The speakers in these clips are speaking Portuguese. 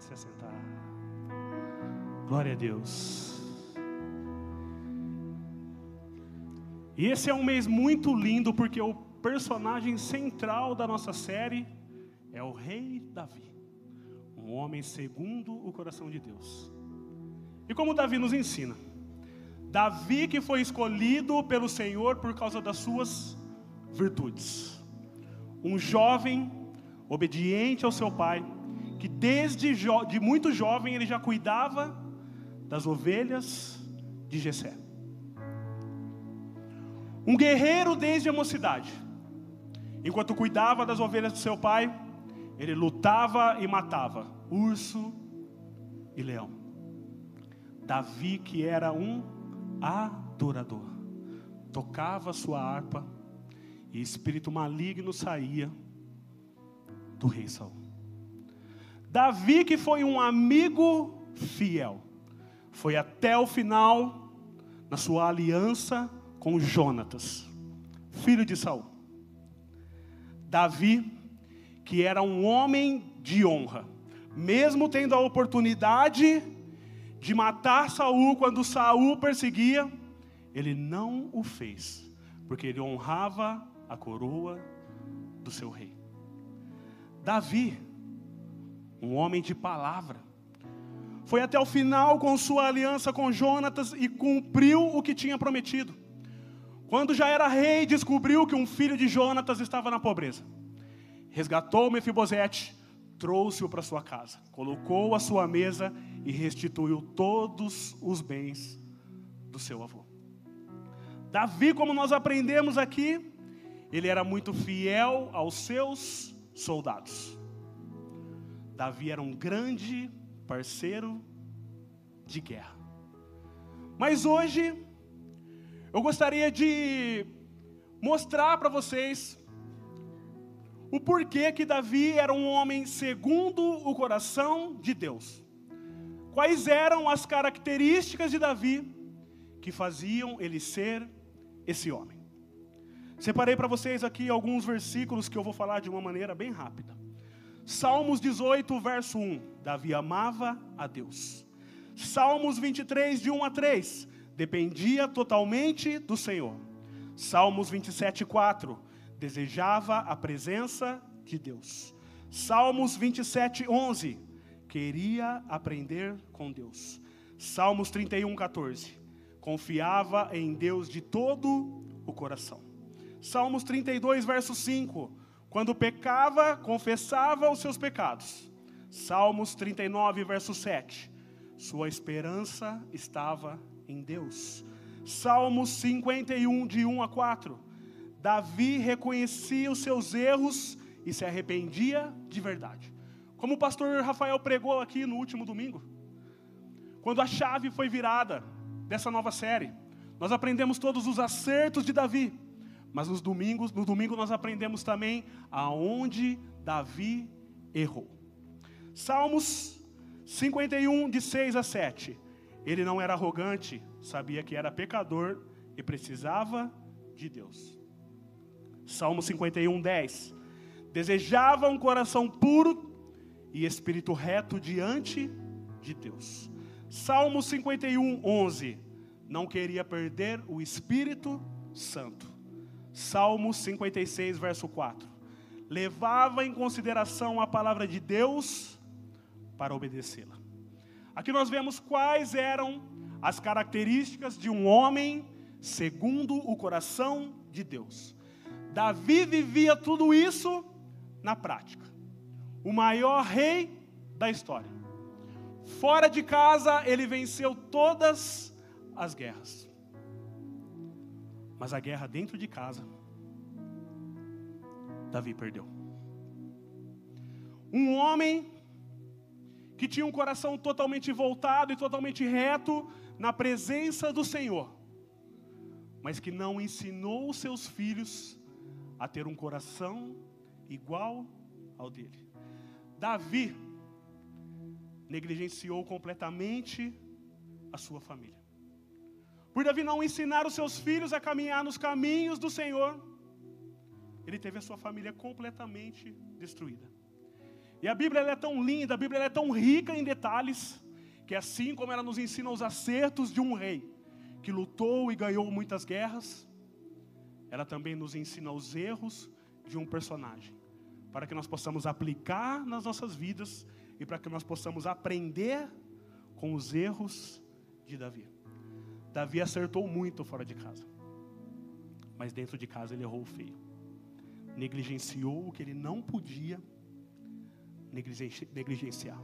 Pode se assentar. Glória a Deus. E esse é um mês muito lindo porque o personagem central da nossa série é o rei Davi, um homem segundo o coração de Deus. E como Davi nos ensina, Davi que foi escolhido pelo Senhor por causa das suas virtudes. Um jovem obediente ao seu pai, que desde de muito jovem ele já cuidava das ovelhas de Jessé. Um guerreiro desde a mocidade. Enquanto cuidava das ovelhas do seu pai, ele lutava e matava urso e leão. Davi, que era um adorador, tocava sua harpa e espírito maligno saía do rei Saul. Davi, que foi um amigo fiel, foi até o final na sua aliança com Jonatas, filho de Saul. Davi, que era um homem de honra, mesmo tendo a oportunidade de matar Saul quando Saul perseguia, ele não o fez, porque ele honrava a coroa do seu rei. Davi, um homem de palavra, foi até o final com sua aliança com Jonatas e cumpriu o que tinha prometido. Quando já era rei, descobriu que um filho de Jonatas estava na pobreza. Resgatou Mefibosete, trouxe-o para sua casa, colocou a sua mesa e restituiu todos os bens do seu avô. Davi, como nós aprendemos aqui, ele era muito fiel aos seus soldados. Davi era um grande parceiro de guerra. Mas hoje, eu gostaria de mostrar para vocês o porquê que Davi era um homem segundo o coração de Deus. Quais eram as características de Davi que faziam ele ser esse homem? Separei para vocês aqui alguns versículos que eu vou falar de uma maneira bem rápida. Salmos 18, verso 1. Davi amava a Deus. Salmos 23, de 1 a 3. Dependia totalmente do Senhor. Salmos 27, 4 desejava a presença de Deus. Salmos 27, 11, queria aprender com Deus. Salmos 31, 14, confiava em Deus de todo o coração. Salmos 32, verso 5, quando pecava, confessava os seus pecados. Salmos 39, verso 7, sua esperança estava em Deus. Salmos 51, de 1 a 4, Davi reconhecia os seus erros e se arrependia de verdade. Como o pastor Rafael pregou aqui no último domingo, quando a chave foi virada dessa nova série, nós aprendemos todos os acertos de Davi, mas nos domingos, no domingo nós aprendemos também aonde Davi errou. Salmos 51 de 6 a 7. Ele não era arrogante, sabia que era pecador e precisava de Deus. Salmo 51, 10. Desejava um coração puro e espírito reto diante de Deus. Salmo 51, 11. Não queria perder o Espírito Santo. Salmo 56, verso 4. Levava em consideração a palavra de Deus para obedecê-la. Aqui nós vemos quais eram as características de um homem segundo o coração de Deus. Davi vivia tudo isso na prática. O maior rei da história. Fora de casa, ele venceu todas as guerras. Mas a guerra dentro de casa, Davi perdeu. Um homem que tinha um coração totalmente voltado e totalmente reto na presença do Senhor, mas que não ensinou seus filhos a ter um coração igual ao dele. Davi negligenciou completamente a sua família. Por Davi não ensinar os seus filhos a caminhar nos caminhos do Senhor, ele teve a sua família completamente destruída. E a Bíblia é tão linda, a Bíblia é tão rica em detalhes, que assim como ela nos ensina os acertos de um rei que lutou e ganhou muitas guerras, ela também nos ensina os erros de um personagem, para que nós possamos aplicar nas nossas vidas e para que nós possamos aprender com os erros de Davi. Davi acertou muito fora de casa, mas dentro de casa ele errou feio. Negligenciou o que ele não podia negligenciar.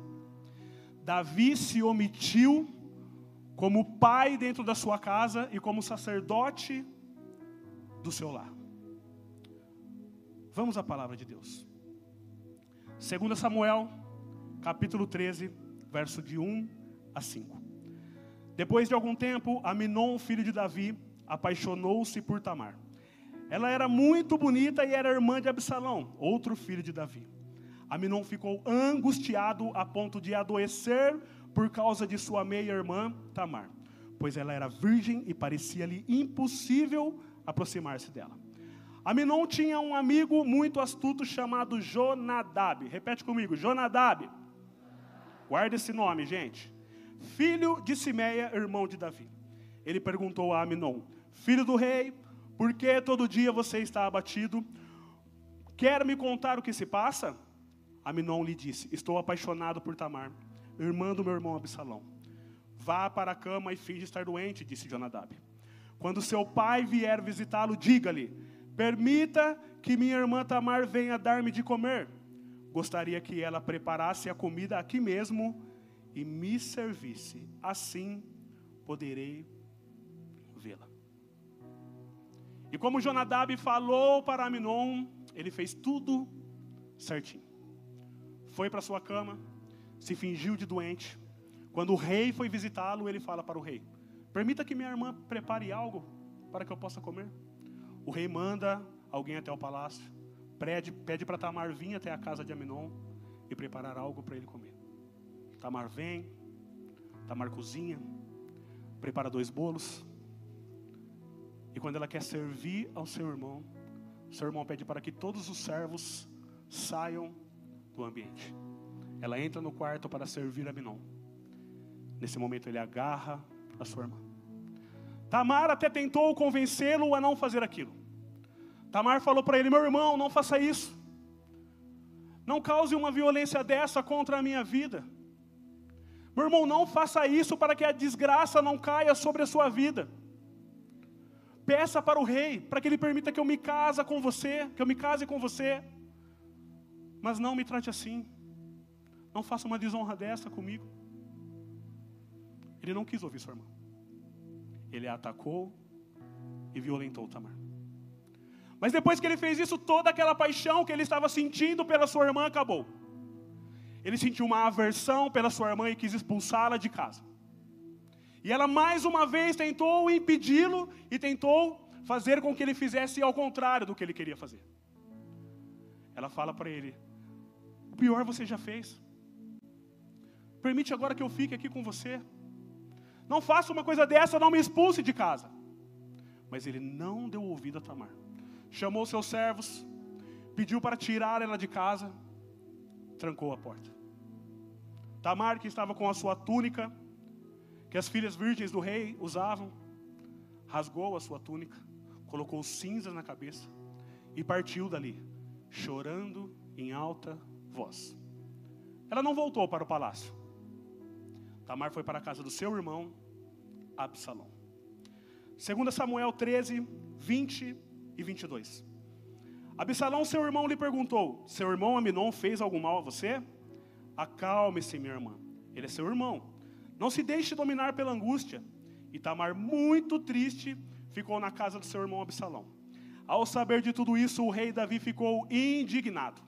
Davi se omitiu como pai dentro da sua casa e como sacerdote do seu lar. Vamos à palavra de Deus. 2 Samuel, capítulo 13, verso de 1 a 5. Depois de algum tempo, Aminon, filho de Davi, apaixonou-se por Tamar. Ela era muito bonita e era irmã de Absalão, outro filho de Davi. Aminon ficou angustiado a ponto de adoecer por causa de sua meia-irmã Tamar, pois ela era virgem e parecia-lhe impossível aproximar-se dela. Aminon tinha um amigo muito astuto chamado Jonadab. Repete comigo, Jonadab. Guarda esse nome, gente. Filho de Simeia, irmão de Davi. Ele perguntou a Aminon: Filho do rei, por que todo dia você está abatido? Quer me contar o que se passa? Aminon lhe disse: Estou apaixonado por Tamar, irmã do meu irmão Absalão. Vá para a cama e finge estar doente, disse Jonadab. Quando seu pai vier visitá-lo, diga-lhe: Permita que minha irmã Tamar venha dar-me de comer. Gostaria que ela preparasse a comida aqui mesmo e me servisse. Assim poderei vê-la. E como Jonadab falou para Aminon, ele fez tudo certinho foi para sua cama, se fingiu de doente. Quando o rei foi visitá-lo, ele fala para o rei: Permita que minha irmã prepare algo para que eu possa comer. O rei manda alguém até o palácio, pede, para Tamar vir até a casa de Aminon e preparar algo para ele comer. Tamar vem, Tamar cozinha, prepara dois bolos. E quando ela quer servir ao seu irmão, seu irmão pede para que todos os servos saiam do ambiente. Ela entra no quarto para servir a Minon. Nesse momento ele agarra a sua irmã. Tamar até tentou convencê-lo a não fazer aquilo. Tamar falou para ele: Meu irmão, não faça isso. Não cause uma violência dessa contra a minha vida. Meu irmão, não faça isso para que a desgraça não caia sobre a sua vida. Peça para o rei, para que ele permita que eu me case com você, que eu me case com você. Mas não me trate assim. Não faça uma desonra dessa comigo. Ele não quis ouvir sua irmã. Ele a atacou e violentou Tamar. Mas depois que ele fez isso, toda aquela paixão que ele estava sentindo pela sua irmã acabou. Ele sentiu uma aversão pela sua irmã e quis expulsá-la de casa. E ela mais uma vez tentou impedi-lo e tentou fazer com que ele fizesse ao contrário do que ele queria fazer. Ela fala para ele: o pior você já fez. Permite agora que eu fique aqui com você. Não faça uma coisa dessa, não me expulse de casa. Mas ele não deu ouvido a Tamar. Chamou seus servos, pediu para tirar ela de casa, trancou a porta. Tamar, que estava com a sua túnica, que as filhas virgens do rei usavam, rasgou a sua túnica, colocou cinzas na cabeça e partiu dali, chorando em alta voz. Ela não voltou para o palácio. Tamar foi para a casa do seu irmão, Absalão. 2 Samuel 13, 20 e 22. Absalão, seu irmão, lhe perguntou: Seu irmão Aminon fez algum mal a você? Acalme-se, minha irmã. Ele é seu irmão. Não se deixe dominar pela angústia. E Tamar, muito triste, ficou na casa do seu irmão Absalão. Ao saber de tudo isso, o rei Davi ficou indignado.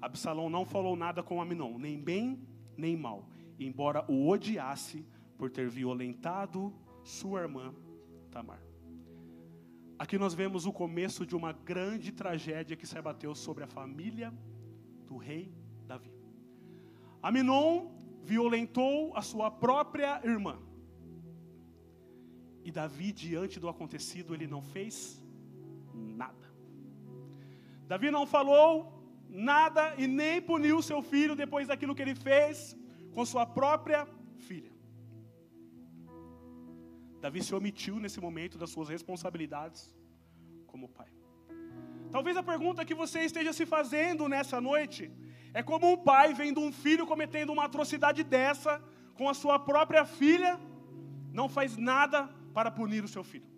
Absalão não falou nada com Aminon, nem bem nem mal, embora o odiasse por ter violentado sua irmã Tamar. Aqui nós vemos o começo de uma grande tragédia que se abateu sobre a família do rei Davi. Aminon violentou a sua própria irmã. E Davi, diante do acontecido, ele não fez nada. Davi não falou nada e nem puniu seu filho depois daquilo que ele fez com sua própria filha. Davi se omitiu nesse momento das suas responsabilidades como pai. Talvez a pergunta que você esteja se fazendo nessa noite é como um pai vendo um filho cometendo uma atrocidade dessa com a sua própria filha, não faz nada para punir o seu filho.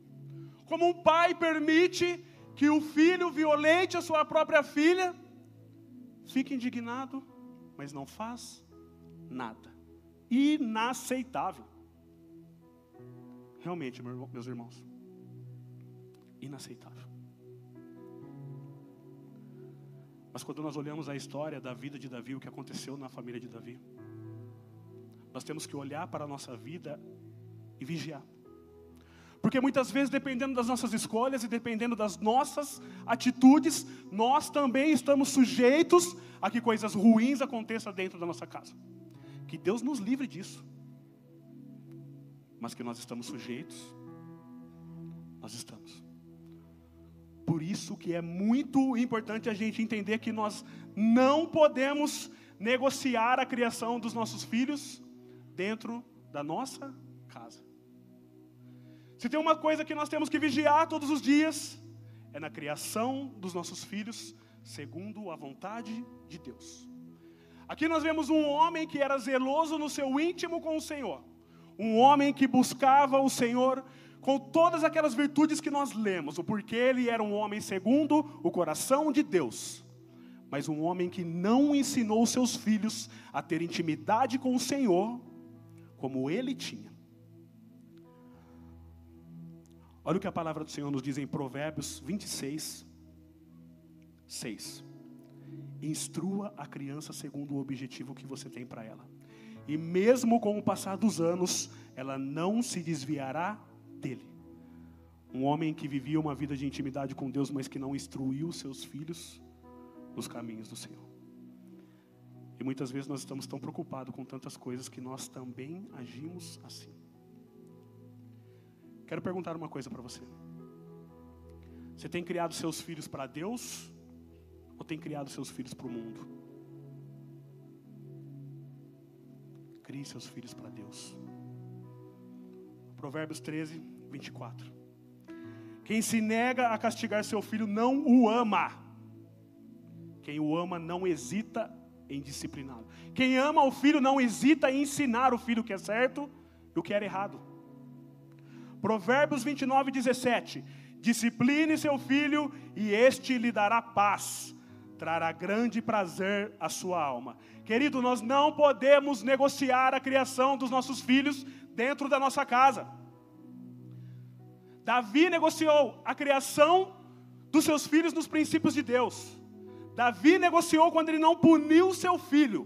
Como um pai permite que o filho violente a sua própria filha, fica indignado, mas não faz nada. Inaceitável. Realmente, meus irmãos, inaceitável. Mas quando nós olhamos a história da vida de Davi, o que aconteceu na família de Davi, nós temos que olhar para a nossa vida e vigiar. Porque muitas vezes, dependendo das nossas escolhas e dependendo das nossas atitudes, nós também estamos sujeitos a que coisas ruins aconteçam dentro da nossa casa. Que Deus nos livre disso. Mas que nós estamos sujeitos, nós estamos. Por isso que é muito importante a gente entender que nós não podemos negociar a criação dos nossos filhos dentro da nossa casa. Se tem uma coisa que nós temos que vigiar todos os dias, é na criação dos nossos filhos, segundo a vontade de Deus. Aqui nós vemos um homem que era zeloso no seu íntimo com o Senhor, um homem que buscava o Senhor com todas aquelas virtudes que nós lemos, o porquê ele era um homem segundo o coração de Deus, mas um homem que não ensinou seus filhos a ter intimidade com o Senhor como ele tinha. Olha o que a palavra do Senhor nos diz em Provérbios 26, 6. Instrua a criança segundo o objetivo que você tem para ela. E mesmo com o passar dos anos, ela não se desviará dele. Um homem que vivia uma vida de intimidade com Deus, mas que não instruiu seus filhos nos caminhos do Senhor. E muitas vezes nós estamos tão preocupados com tantas coisas que nós também agimos assim. Quero perguntar uma coisa para você. Você tem criado seus filhos para Deus ou tem criado seus filhos para o mundo? Crie seus filhos para Deus. Provérbios 13, 24. Quem se nega a castigar seu filho não o ama. Quem o ama não hesita em discipliná-lo. Quem ama o filho não hesita em ensinar o filho o que é certo e o que é errado. Provérbios 29, 17. Discipline seu filho e este lhe dará paz, trará grande prazer à sua alma. Querido, nós não podemos negociar a criação dos nossos filhos dentro da nossa casa. Davi negociou a criação dos seus filhos nos princípios de Deus. Davi negociou quando ele não puniu seu filho.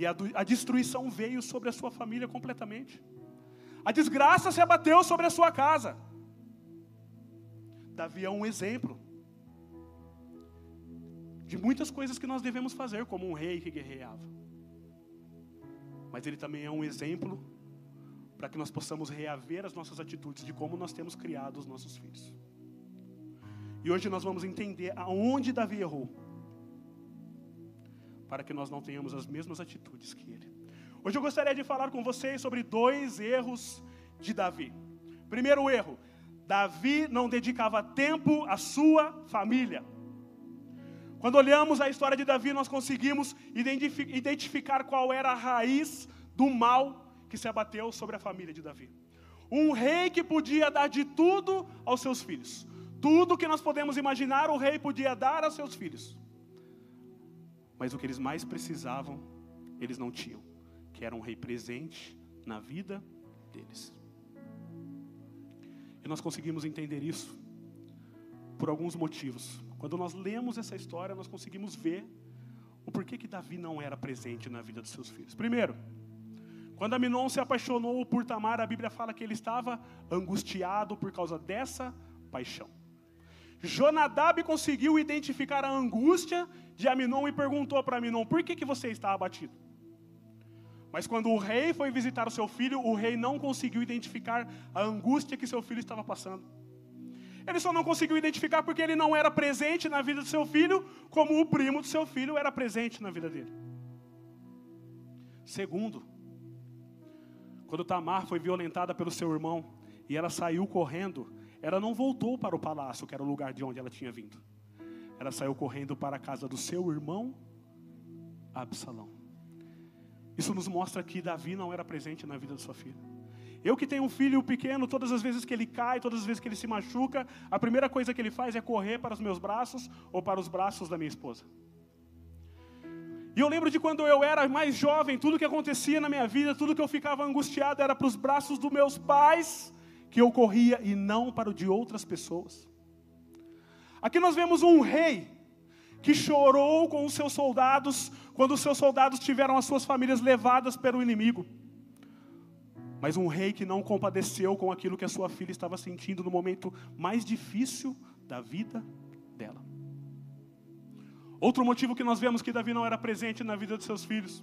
E a, a destruição veio sobre a sua família completamente. A desgraça se abateu sobre a sua casa. Davi é um exemplo de muitas coisas que nós devemos fazer, como um rei que guerreava. Mas ele também é um exemplo para que nós possamos reaver as nossas atitudes de como nós temos criado os nossos filhos. E hoje nós vamos entender aonde Davi errou, para que nós não tenhamos as mesmas atitudes que ele. Hoje eu gostaria de falar com vocês sobre dois erros de Davi. Primeiro erro: Davi não dedicava tempo à sua família. Quando olhamos a história de Davi, nós conseguimos identificar qual era a raiz do mal que se abateu sobre a família de Davi. Um rei que podia dar de tudo aos seus filhos. Tudo que nós podemos imaginar, o rei podia dar aos seus filhos. Mas o que eles mais precisavam, eles não tinham, que era um rei presente na vida deles. E nós conseguimos entender isso por alguns motivos. Quando nós lemos essa história, nós conseguimos ver o porquê que Davi não era presente na vida dos seus filhos. Primeiro, quando Aminon se apaixonou por Tamar, a Bíblia fala que ele estava angustiado por causa dessa paixão. Jonadab conseguiu identificar a angústia de Aminon e perguntou para Aminon: por que, que você está abatido? Mas quando o rei foi visitar o seu filho, o rei não conseguiu identificar a angústia que seu filho estava passando. Ele só não conseguiu identificar porque ele não era presente na vida do seu filho, como o primo do seu filho era presente na vida dele. Segundo, quando Tamar foi violentada pelo seu irmão e ela saiu correndo, ela não voltou para o palácio, que era o lugar de onde ela tinha vindo. Ela saiu correndo para a casa do seu irmão Absalão. Isso nos mostra que Davi não era presente na vida da sua filha. Eu que tenho um filho pequeno, todas as vezes que ele cai, todas as vezes que ele se machuca, a primeira coisa que ele faz é correr para os meus braços ou para os braços da minha esposa. E eu lembro de quando eu era mais jovem, tudo que acontecia na minha vida, tudo que eu ficava angustiado era para os braços dos meus pais que eu corria e não para o de outras pessoas. Aqui nós vemos um rei que chorou com os seus soldados quando os seus soldados tiveram as suas famílias levadas pelo inimigo. Mas um rei que não compadeceu com aquilo que a sua filha estava sentindo no momento mais difícil da vida. Outro motivo que nós vemos que Davi não era presente na vida dos seus filhos.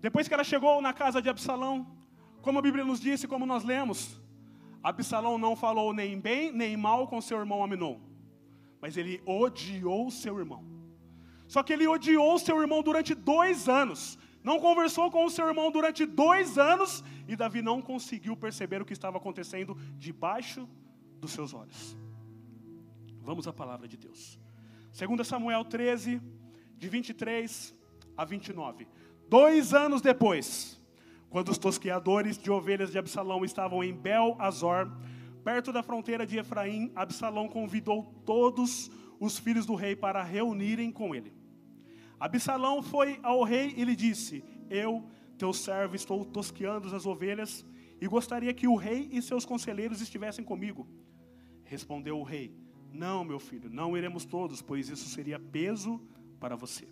Depois que ela chegou na casa de Absalão, como a Bíblia nos disse, como nós lemos, Absalão não falou nem bem nem mal com seu irmão Aminon, mas ele odiou seu irmão. Só que ele odiou seu irmão durante dois anos, não conversou com o seu irmão durante dois anos, e Davi não conseguiu perceber o que estava acontecendo debaixo dos seus olhos. Vamos à palavra de Deus. 2 Samuel 13, de 23 a 29. Dois anos depois, quando os tosqueadores de ovelhas de Absalão estavam em Bel Azor, perto da fronteira de Efraim, Absalão convidou todos os filhos do rei para reunirem com ele. Absalão foi ao rei e lhe disse: Eu, teu servo, estou tosqueando as ovelhas e gostaria que o rei e seus conselheiros estivessem comigo. Respondeu o rei: Não, meu filho, não iremos todos, pois isso seria peso para você.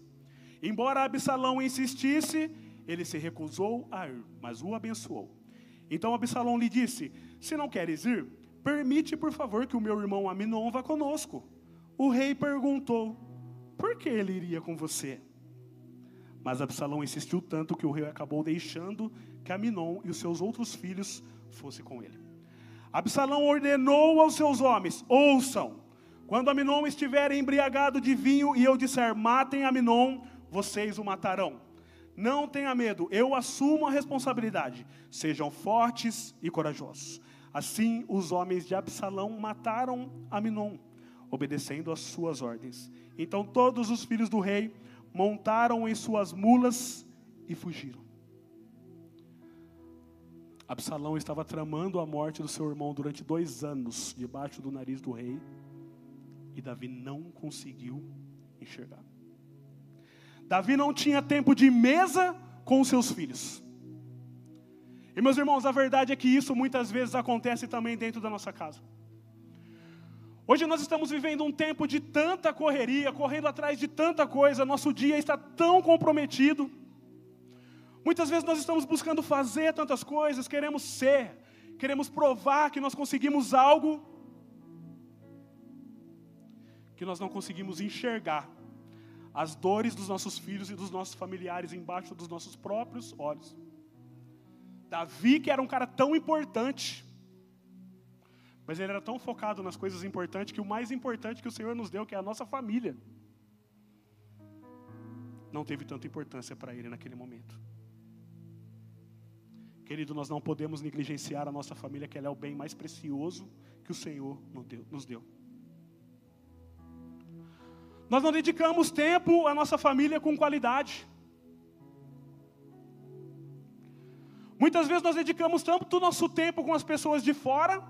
Embora Absalão insistisse, ele se recusou a ir, mas o abençoou. Então Absalão lhe disse: Se não queres ir, permite, por favor, que o meu irmão Aminon vá conosco. O rei perguntou: Por que ele iria com você? Mas Absalão insistiu tanto que o rei acabou deixando que Aminon e os seus outros filhos fossem com ele. Absalão ordenou aos seus homens: Ouçam, quando Aminon estiver embriagado de vinho e eu disser: Matem Aminon, vocês o matarão. Não tenha medo, eu assumo a responsabilidade. Sejam fortes e corajosos. Assim, os homens de Absalão mataram Aminon, obedecendo às suas ordens. Então, todos os filhos do rei montaram em suas mulas e fugiram. Absalão estava tramando a morte do seu irmão durante dois anos, debaixo do nariz do rei, e Davi não conseguiu enxergar. Davi não tinha tempo de mesa com seus filhos. E meus irmãos, a verdade é que isso muitas vezes acontece também dentro da nossa casa. Hoje nós estamos vivendo um tempo de tanta correria, correndo atrás de tanta coisa, nosso dia está tão comprometido. Muitas vezes nós estamos buscando fazer tantas coisas, queremos ser, queremos provar que nós conseguimos algo que nós não conseguimos enxergar as dores dos nossos filhos e dos nossos familiares embaixo dos nossos próprios olhos. Davi, que era um cara tão importante, mas ele era tão focado nas coisas importantes que o mais importante que o Senhor nos deu, que é a nossa família, não teve tanta importância para ele naquele momento. Querido, nós não podemos negligenciar a nossa família, que ela é o bem mais precioso que o Senhor nos deu. Nós não dedicamos tempo à nossa família com qualidade. Muitas vezes nós dedicamos tanto o nosso tempo com as pessoas de fora,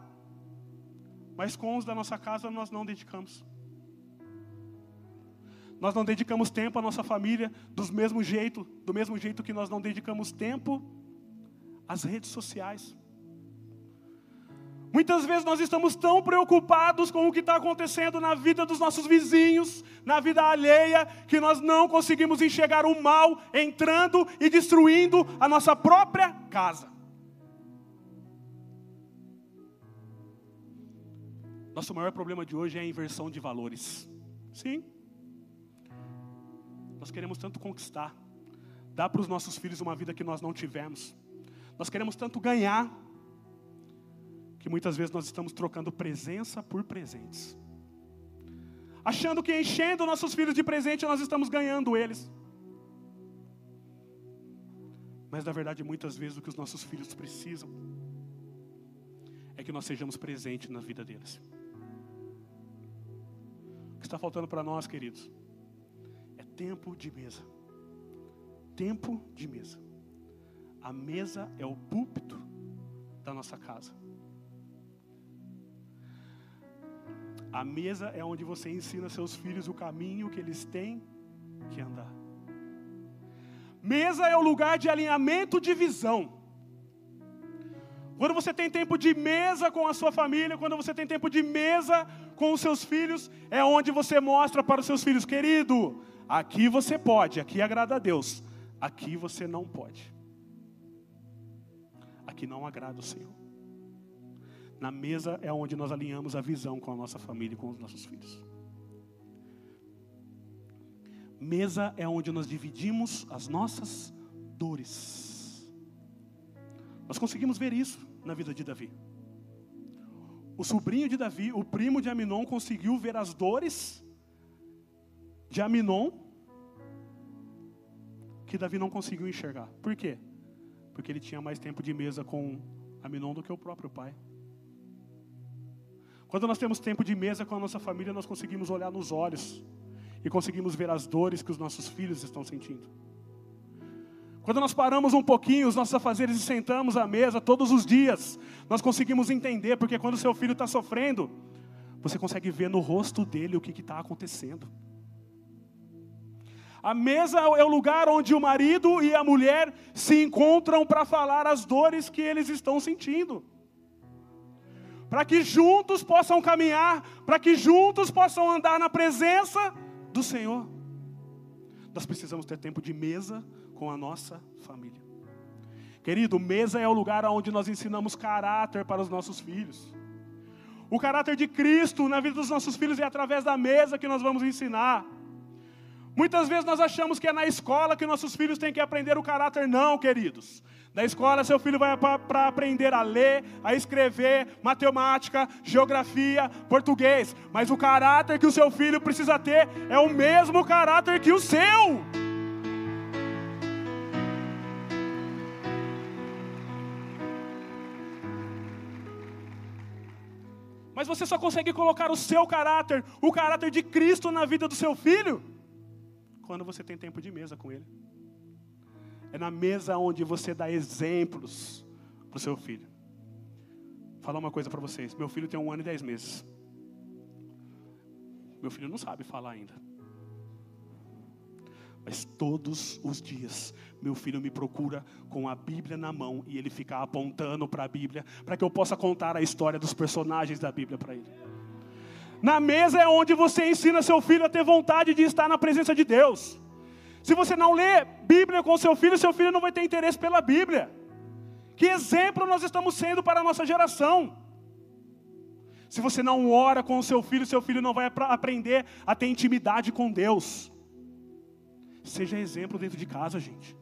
mas com os da nossa casa nós não dedicamos. Nós não dedicamos tempo à nossa família do mesmo jeito, do mesmo jeito que nós não dedicamos tempo às redes sociais. Muitas vezes nós estamos tão preocupados com o que está acontecendo na vida dos nossos vizinhos, na vida alheia, que nós não conseguimos enxergar o mal entrando e destruindo a nossa própria casa. Nosso maior problema de hoje é a inversão de valores. Sim. Nós queremos tanto conquistar, dar para os nossos filhos uma vida que nós não tivemos. Nós queremos tanto ganhar que muitas vezes nós estamos trocando presença por presentes. Achando que enchendo nossos filhos de presente nós estamos ganhando eles. Mas na verdade, muitas vezes o que os nossos filhos precisam é que nós sejamos presentes na vida deles. O que está faltando para nós, queridos, é tempo de mesa. Tempo de mesa. A mesa é o púlpito da nossa casa. A mesa é onde você ensina seus filhos o caminho que eles têm que andar. Mesa é o lugar de alinhamento de visão. Quando você tem tempo de mesa com a sua família, quando você tem tempo de mesa com os seus filhos, é onde você mostra para os seus filhos, querido, aqui você pode, aqui agrada a Deus, aqui você não pode. Aqui não agrada o Senhor. Na mesa é onde nós alinhamos a visão com a nossa família e com os nossos filhos. Mesa é onde nós dividimos as nossas dores. Nós conseguimos ver isso na vida de Davi. O sobrinho de Davi, o primo de Aminon, conseguiu ver as dores de Aminon que Davi não conseguiu enxergar. Por quê? Porque ele tinha mais tempo de mesa com Aminon do que o próprio pai. Quando nós temos tempo de mesa com a nossa família, nós conseguimos olhar nos olhos e conseguimos ver as dores que os nossos filhos estão sentindo. Quando nós paramos um pouquinho os nossos afazeres e sentamos à mesa todos os dias, nós conseguimos entender, porque quando seu filho está sofrendo, você consegue ver no rosto dele o que está acontecendo. A mesa é o lugar onde o marido e a mulher se encontram para falar as dores que eles estão sentindo. Para que juntos possam caminhar, para que juntos possam andar na presença do Senhor. Nós precisamos ter tempo de mesa com a nossa família. Querido, mesa é o lugar onde nós ensinamos caráter para os nossos filhos. O caráter de Cristo na vida dos nossos filhos é através da mesa que nós vamos ensinar. Muitas vezes nós achamos que é na escola que nossos filhos têm que aprender o caráter. Não, queridos. Na escola, seu filho vai para aprender a ler, a escrever, matemática, geografia, português. Mas o caráter que o seu filho precisa ter é o mesmo caráter que o seu. Mas você só consegue colocar o seu caráter, o caráter de Cristo na vida do seu filho, quando você tem tempo de mesa com ele. É na mesa onde você dá exemplos para o seu filho. Vou falar uma coisa para vocês. Meu filho tem um ano e dez meses. Meu filho não sabe falar ainda. Mas todos os dias, meu filho me procura com a Bíblia na mão e ele fica apontando para a Bíblia, para que eu possa contar a história dos personagens da Bíblia para ele. Na mesa é onde você ensina seu filho a ter vontade de estar na presença de Deus. Se você não lê Bíblia com seu filho, seu filho não vai ter interesse pela Bíblia. Que exemplo nós estamos sendo para a nossa geração? Se você não ora com o seu filho, seu filho não vai aprender a ter intimidade com Deus. Seja exemplo dentro de casa, gente.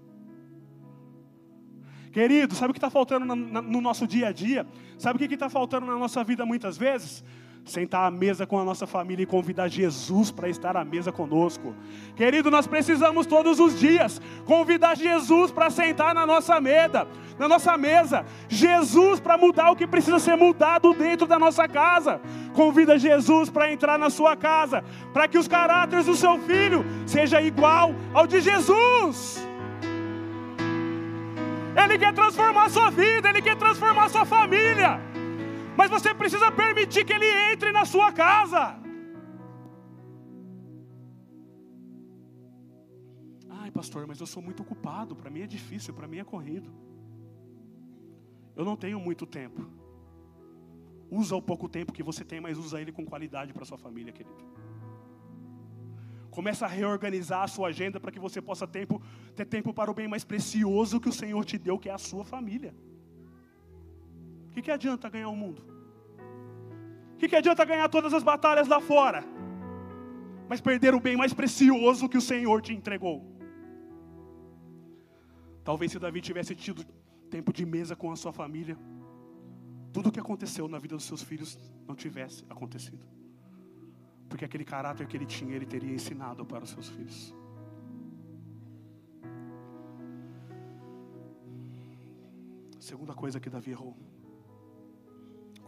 Querido, sabe o que está faltando no nosso dia a dia? Sabe o que está faltando na nossa vida muitas vezes? Sentar à mesa com a nossa família e convidar Jesus para estar à mesa conosco. Querido, nós precisamos todos os dias convidar Jesus para sentar na nossa mesa, na nossa mesa. Jesus para mudar o que precisa ser mudado dentro da nossa casa. Convida Jesus para entrar na sua casa, para que os caráteres do seu filho seja igual ao de Jesus. Ele quer transformar a sua vida, ele quer transformar a sua família mas você precisa permitir que ele entre na sua casa. Ai, pastor, mas eu sou muito ocupado, para mim é difícil, para mim é corrido. Eu não tenho muito tempo. Usa o pouco tempo que você tem, mas usa ele com qualidade para sua família, querido. Começa a reorganizar a sua agenda para que você possa tempo, ter tempo para o bem mais precioso que o Senhor te deu, que é a sua família. Que, que adianta ganhar o mundo? O que, que adianta ganhar todas as batalhas lá fora? Mas perder o bem mais precioso que o Senhor te entregou. Talvez se Davi tivesse tido tempo de mesa com a sua família, tudo o que aconteceu na vida dos seus filhos não tivesse acontecido. Porque aquele caráter que ele tinha, ele teria ensinado para os seus filhos. Segunda coisa que Davi errou.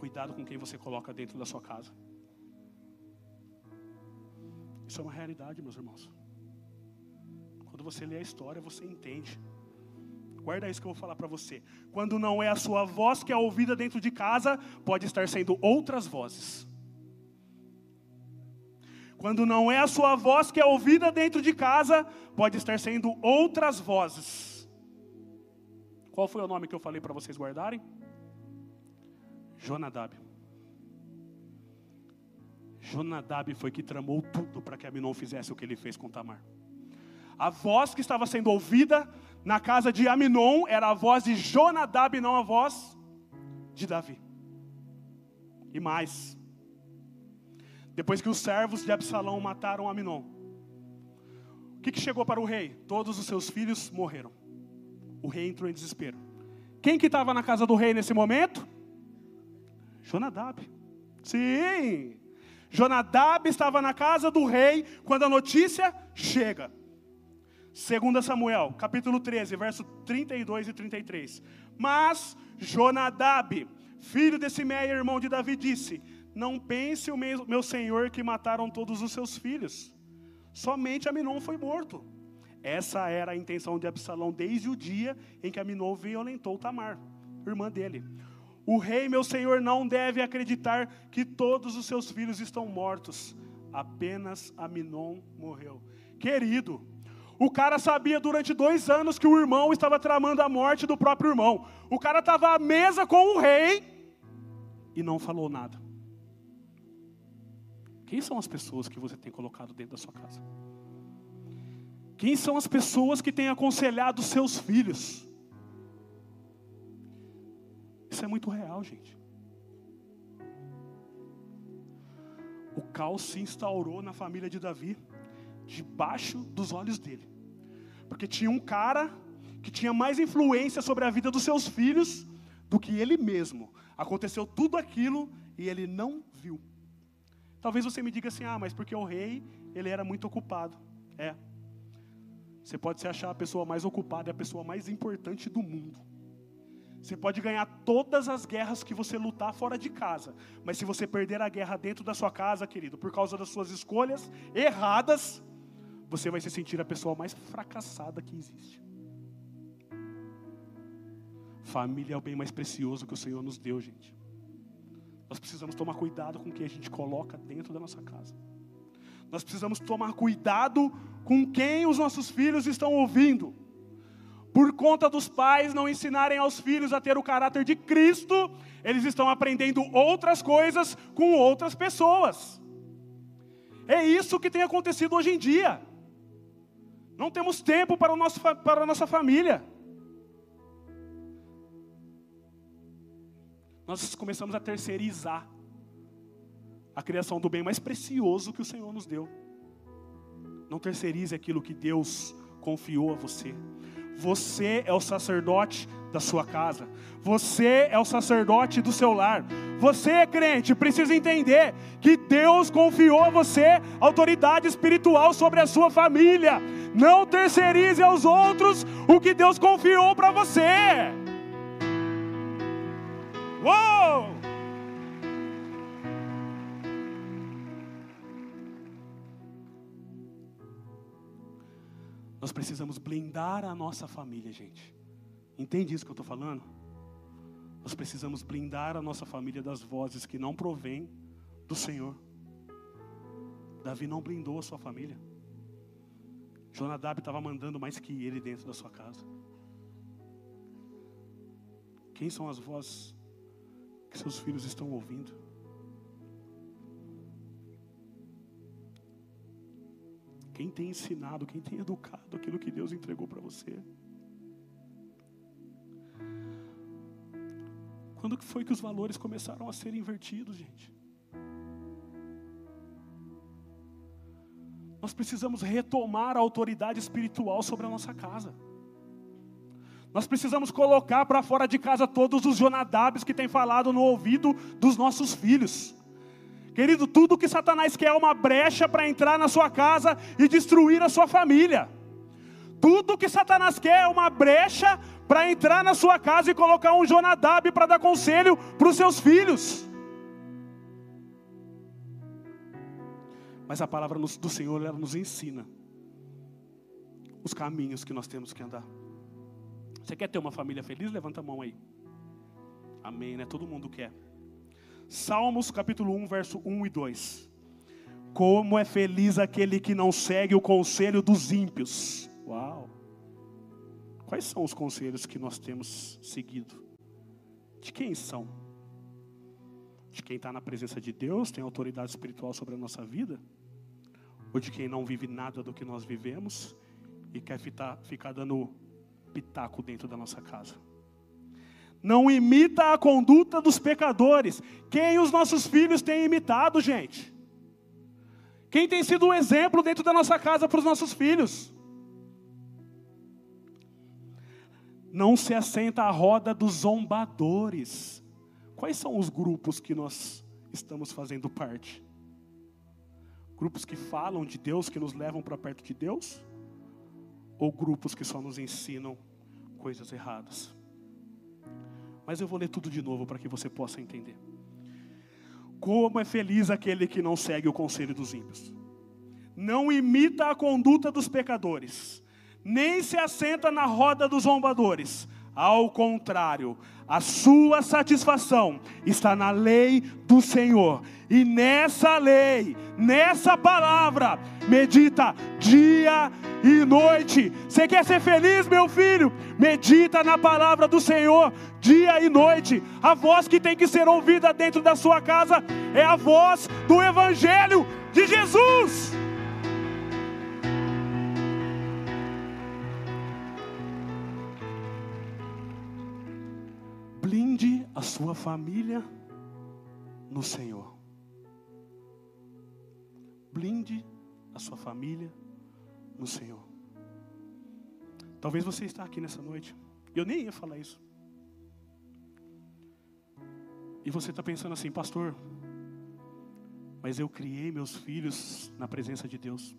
Cuidado com quem você coloca dentro da sua casa. Isso é uma realidade, meus irmãos. Quando você lê a história, você entende. Guarda isso que eu vou falar para você. Quando não é a sua voz que é ouvida dentro de casa, pode estar sendo outras vozes. Quando não é a sua voz que é ouvida dentro de casa, pode estar sendo outras vozes. Qual foi o nome que eu falei para vocês guardarem? Jonadab. Jonadab foi que tramou tudo para que Aminon fizesse o que ele fez com Tamar. A voz que estava sendo ouvida na casa de Aminon era a voz de Jonadab, não a voz de Davi. E mais, depois que os servos de Absalão mataram Aminon, o que, que chegou para o rei? Todos os seus filhos morreram. O rei entrou em desespero. Quem que estava na casa do rei nesse momento? Jonadab. Sim. Jonadab estava na casa do rei quando a notícia chega. 2 Samuel, capítulo 13, verso 32 e 33. Mas Jonadab, filho de Simeia, irmão de Davi, disse: Não pense o meu, meu senhor que mataram todos os seus filhos. Somente Aminon foi morto. Essa era a intenção de Absalão desde o dia em que Aminon violentou Tamar, irmã dele. O rei, meu senhor, não deve acreditar que todos os seus filhos estão mortos. Apenas Aminon morreu. Querido, o cara sabia durante dois anos que o irmão estava tramando a morte do próprio irmão. O cara estava à mesa com o rei e não falou nada. Quem são as pessoas que você tem colocado dentro da sua casa? Quem são as pessoas que têm aconselhado seus filhos? Isso é muito real, gente. O caos se instaurou na família de Davi, debaixo dos olhos dele. Porque tinha um cara que tinha mais influência sobre a vida dos seus filhos do que ele mesmo. Aconteceu tudo aquilo e ele não viu. Talvez você me diga assim: "Ah, mas porque o rei, ele era muito ocupado". É. Você pode se achar a pessoa mais ocupada, a pessoa mais importante do mundo. Você pode ganhar todas as guerras que você lutar fora de casa, mas se você perder a guerra dentro da sua casa, querido, por causa das suas escolhas erradas, você vai se sentir a pessoa mais fracassada que existe. Família é o bem mais precioso que o Senhor nos deu, gente. Nós precisamos tomar cuidado com o que a gente coloca dentro da nossa casa. Nós precisamos tomar cuidado com quem os nossos filhos estão ouvindo. Por conta dos pais não ensinarem aos filhos a ter o caráter de Cristo, eles estão aprendendo outras coisas com outras pessoas. É isso que tem acontecido hoje em dia. Não temos tempo para, o nosso, para a nossa família. Nós começamos a terceirizar a criação do bem mais precioso que o Senhor nos deu. Não terceirize aquilo que Deus confiou a você. Você é o sacerdote da sua casa. Você é o sacerdote do seu lar. Você, crente, precisa entender que Deus confiou a você autoridade espiritual sobre a sua família. Não terceirize aos outros o que Deus confiou para você. Uou! Nós precisamos blindar a nossa família, gente. Entende isso que eu estou falando? Nós precisamos blindar a nossa família das vozes que não provêm do Senhor. Davi não blindou a sua família. Jonadab estava mandando mais que ele dentro da sua casa. Quem são as vozes que seus filhos estão ouvindo? Quem tem ensinado, quem tem educado aquilo que Deus entregou para você? Quando que foi que os valores começaram a ser invertidos, gente? Nós precisamos retomar a autoridade espiritual sobre a nossa casa. Nós precisamos colocar para fora de casa todos os Jonadabs que têm falado no ouvido dos nossos filhos. Querido, tudo que Satanás quer é uma brecha para entrar na sua casa e destruir a sua família. Tudo que Satanás quer é uma brecha para entrar na sua casa e colocar um Jonadab para dar conselho para os seus filhos. Mas a palavra do Senhor ela nos ensina os caminhos que nós temos que andar. Você quer ter uma família feliz? Levanta a mão aí. Amém, né? Todo mundo quer. Salmos capítulo 1, verso 1 e 2. Como é feliz aquele que não segue o conselho dos ímpios. Uau! Quais são os conselhos que nós temos seguido? De quem são? De quem está na presença de Deus, tem autoridade espiritual sobre a nossa vida? Ou de quem não vive nada do que nós vivemos e quer ficar, dando pitaco dentro da nossa casa? Não imita a conduta dos pecadores. Quem os nossos filhos têm imitado, gente? Quem tem sido um exemplo dentro da nossa casa para os nossos filhos? não se assenta à roda dos zombadores. Quais são os grupos que nós estamos fazendo parte? Grupos que falam de Deus, que nos levam para perto de Deus? Ou grupos que só nos ensinam coisas erradas? Mas eu vou ler tudo de novo para que você possa entender. Como é feliz aquele que não segue o conselho dos ímpios, não imita a conduta dos pecadores, nem se assenta na roda dos zombadores. Ao contrário, a sua satisfação está na lei do Senhor. E nessa lei, nessa palavra, medita dia e noite. Você quer ser feliz, meu filho? Medita na palavra do Senhor dia e noite. A voz que tem que ser ouvida dentro da sua casa é a voz do Evangelho de Jesus. A sua família no Senhor. Blinde a sua família no Senhor. Talvez você está aqui nessa noite. Eu nem ia falar isso. E você está pensando assim, pastor, mas eu criei meus filhos na presença de Deus.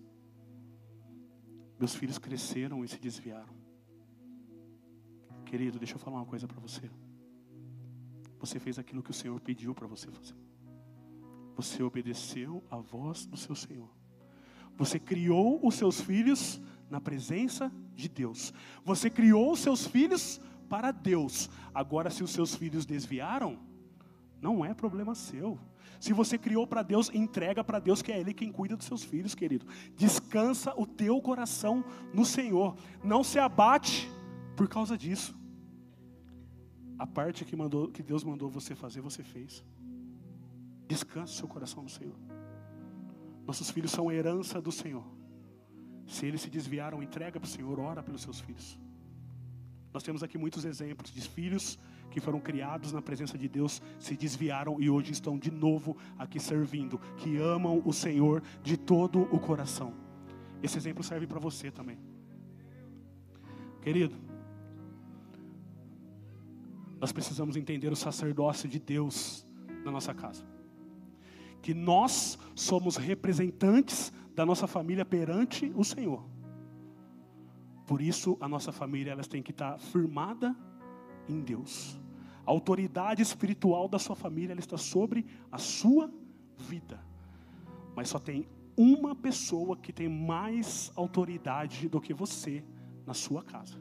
Meus filhos cresceram e se desviaram. Querido, deixa eu falar uma coisa para você. Você fez aquilo que o Senhor pediu para você fazer. Você obedeceu a voz do seu Senhor. Você criou os seus filhos na presença de Deus. Você criou os seus filhos para Deus. Agora, se os seus filhos desviaram, não é problema seu. Se você criou para Deus, entrega para Deus, que é Ele quem cuida dos seus filhos, querido. Descansa o teu coração no Senhor. Não se abate por causa disso. A parte que, mandou, que Deus mandou você fazer, você fez. Descanse seu coração no Senhor. Nossos filhos são a herança do Senhor. Se eles se desviaram, entrega para o Senhor, ora pelos seus filhos. Nós temos aqui muitos exemplos de filhos que foram criados na presença de Deus, se desviaram e hoje estão de novo aqui servindo, que amam o Senhor de todo o coração. Esse exemplo serve para você também. Querido, nós precisamos entender o sacerdócio de Deus na nossa casa. Que nós somos representantes da nossa família perante o Senhor. Por isso, a nossa família elas tem que estar firmada em Deus. A autoridade espiritual da sua família ela está sobre a sua vida. Mas só tem uma pessoa que tem mais autoridade do que você na sua casa.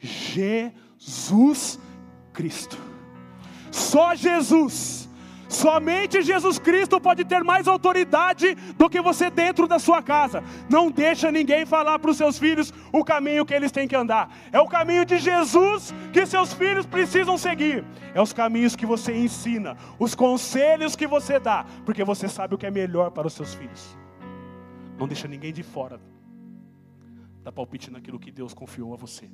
Jesus Cristo. Só Jesus. Somente Jesus Cristo pode ter mais autoridade do que você dentro da sua casa. Não deixa ninguém falar para os seus filhos o caminho que eles têm que andar. É o caminho de Jesus que seus filhos precisam seguir. É os caminhos que você ensina, os conselhos que você dá, porque você sabe o que é melhor para os seus filhos. Não deixa ninguém de fora. Dá palpite naquilo que Deus confiou a você.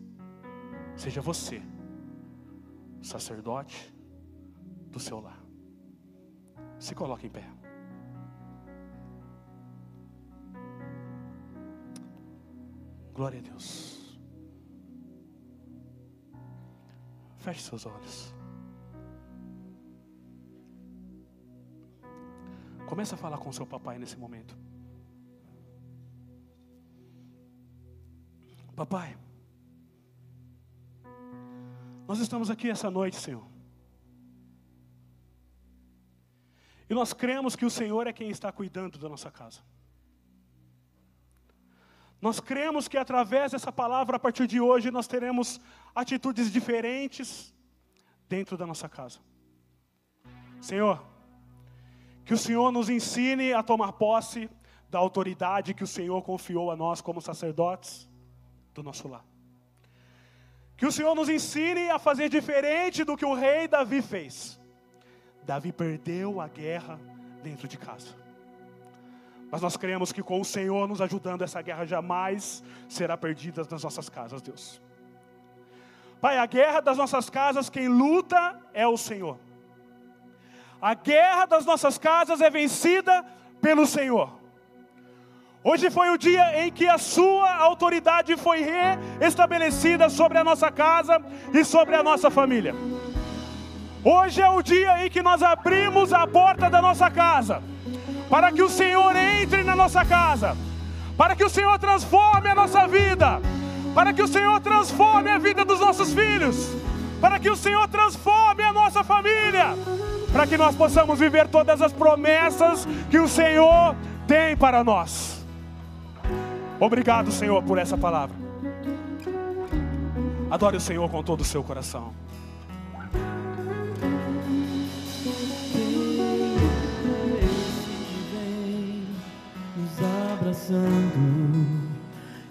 Seja você sacerdote do seu lar. Se coloque em pé. Glória a Deus. Feche seus olhos. Comece a falar com seu papai nesse momento. Papai, nós estamos aqui essa noite, Senhor. E nós cremos que o Senhor é quem está cuidando da nossa casa. Nós cremos que através dessa palavra, a partir de hoje, nós teremos atitudes diferentes dentro da nossa casa. Senhor, que o Senhor nos ensine a tomar posse da autoridade que o Senhor confiou a nós como sacerdotes do nosso lar. Que o Senhor nos ensine a fazer diferente do que o rei Davi fez. Davi perdeu a guerra dentro de casa. Mas nós cremos que com o Senhor nos ajudando, essa guerra jamais será perdida nas nossas casas, Deus. Pai, a guerra das nossas casas, quem luta é o Senhor. A guerra das nossas casas é vencida pelo Senhor. Hoje foi o dia em que a sua autoridade foi reestabelecida sobre a nossa casa e sobre a nossa família. Hoje é o dia em que nós abrimos a porta da nossa casa, para que o Senhor entre na nossa casa, para que o Senhor transforme a nossa vida, para que o Senhor transforme a vida dos nossos filhos, para que o Senhor transforme a nossa família, para que nós possamos viver todas as promessas que o Senhor tem para nós. Obrigado, Senhor, por essa palavra. Adore o Senhor com todo o seu coração. abraçando.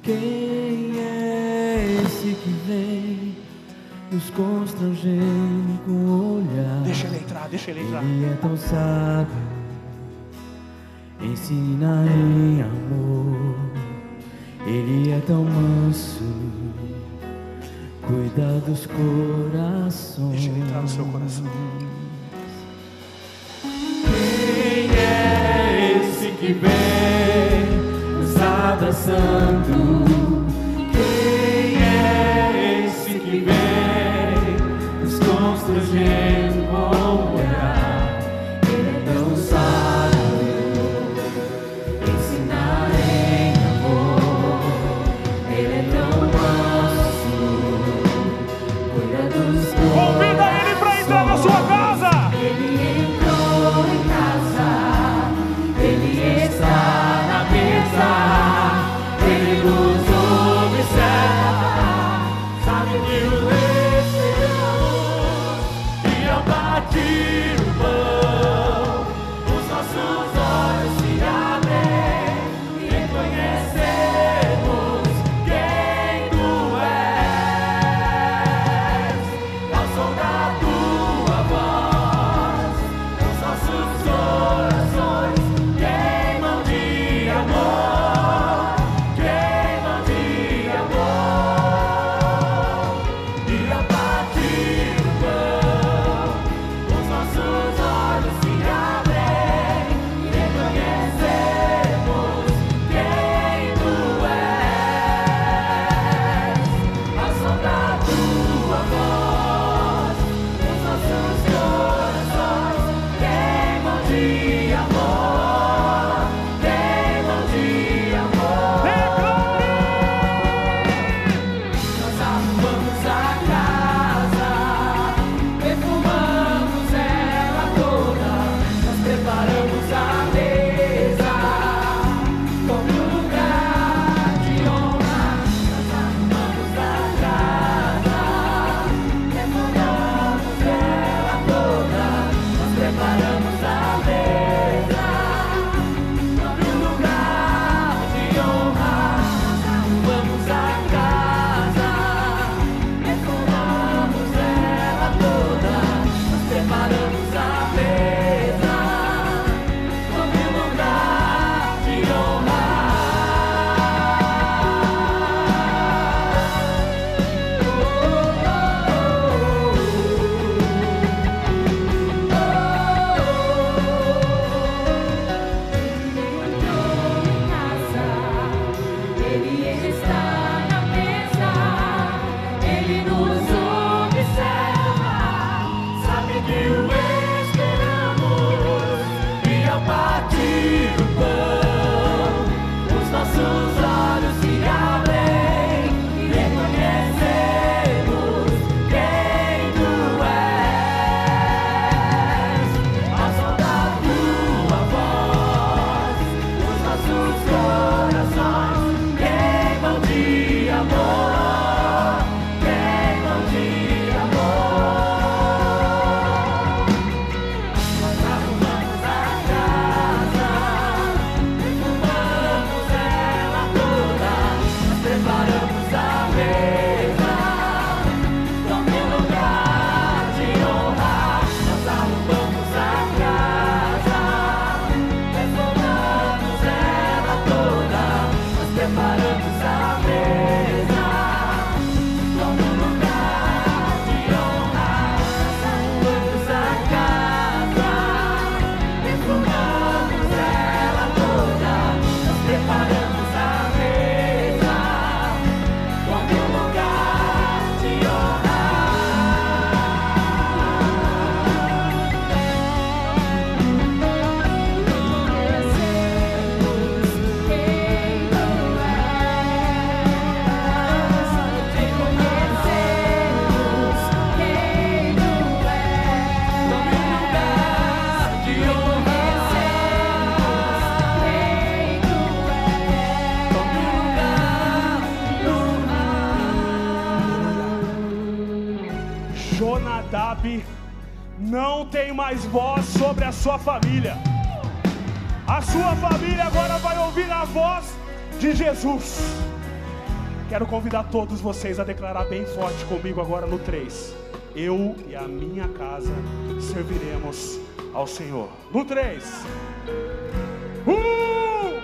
Quem é esse que vem nos constrangendo com o olhar? Deixa ele entrar, deixa ele entrar. Ele é tão sábio, ensina em amor. Ele é tão manso, cuida dos corações. Deixa ele entrar no seu coração. Quem é esse que vem nos abraçando? Quem é esse que vem nos constrangendo nós tem mais voz sobre a sua família. A sua família agora vai ouvir a voz de Jesus. Quero convidar todos vocês a declarar bem forte comigo agora no 3. Eu e a minha casa serviremos ao Senhor. No 3. Um.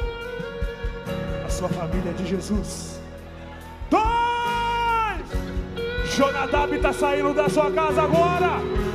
A sua família é de Jesus. Dois. Jonadab está saindo da sua casa agora.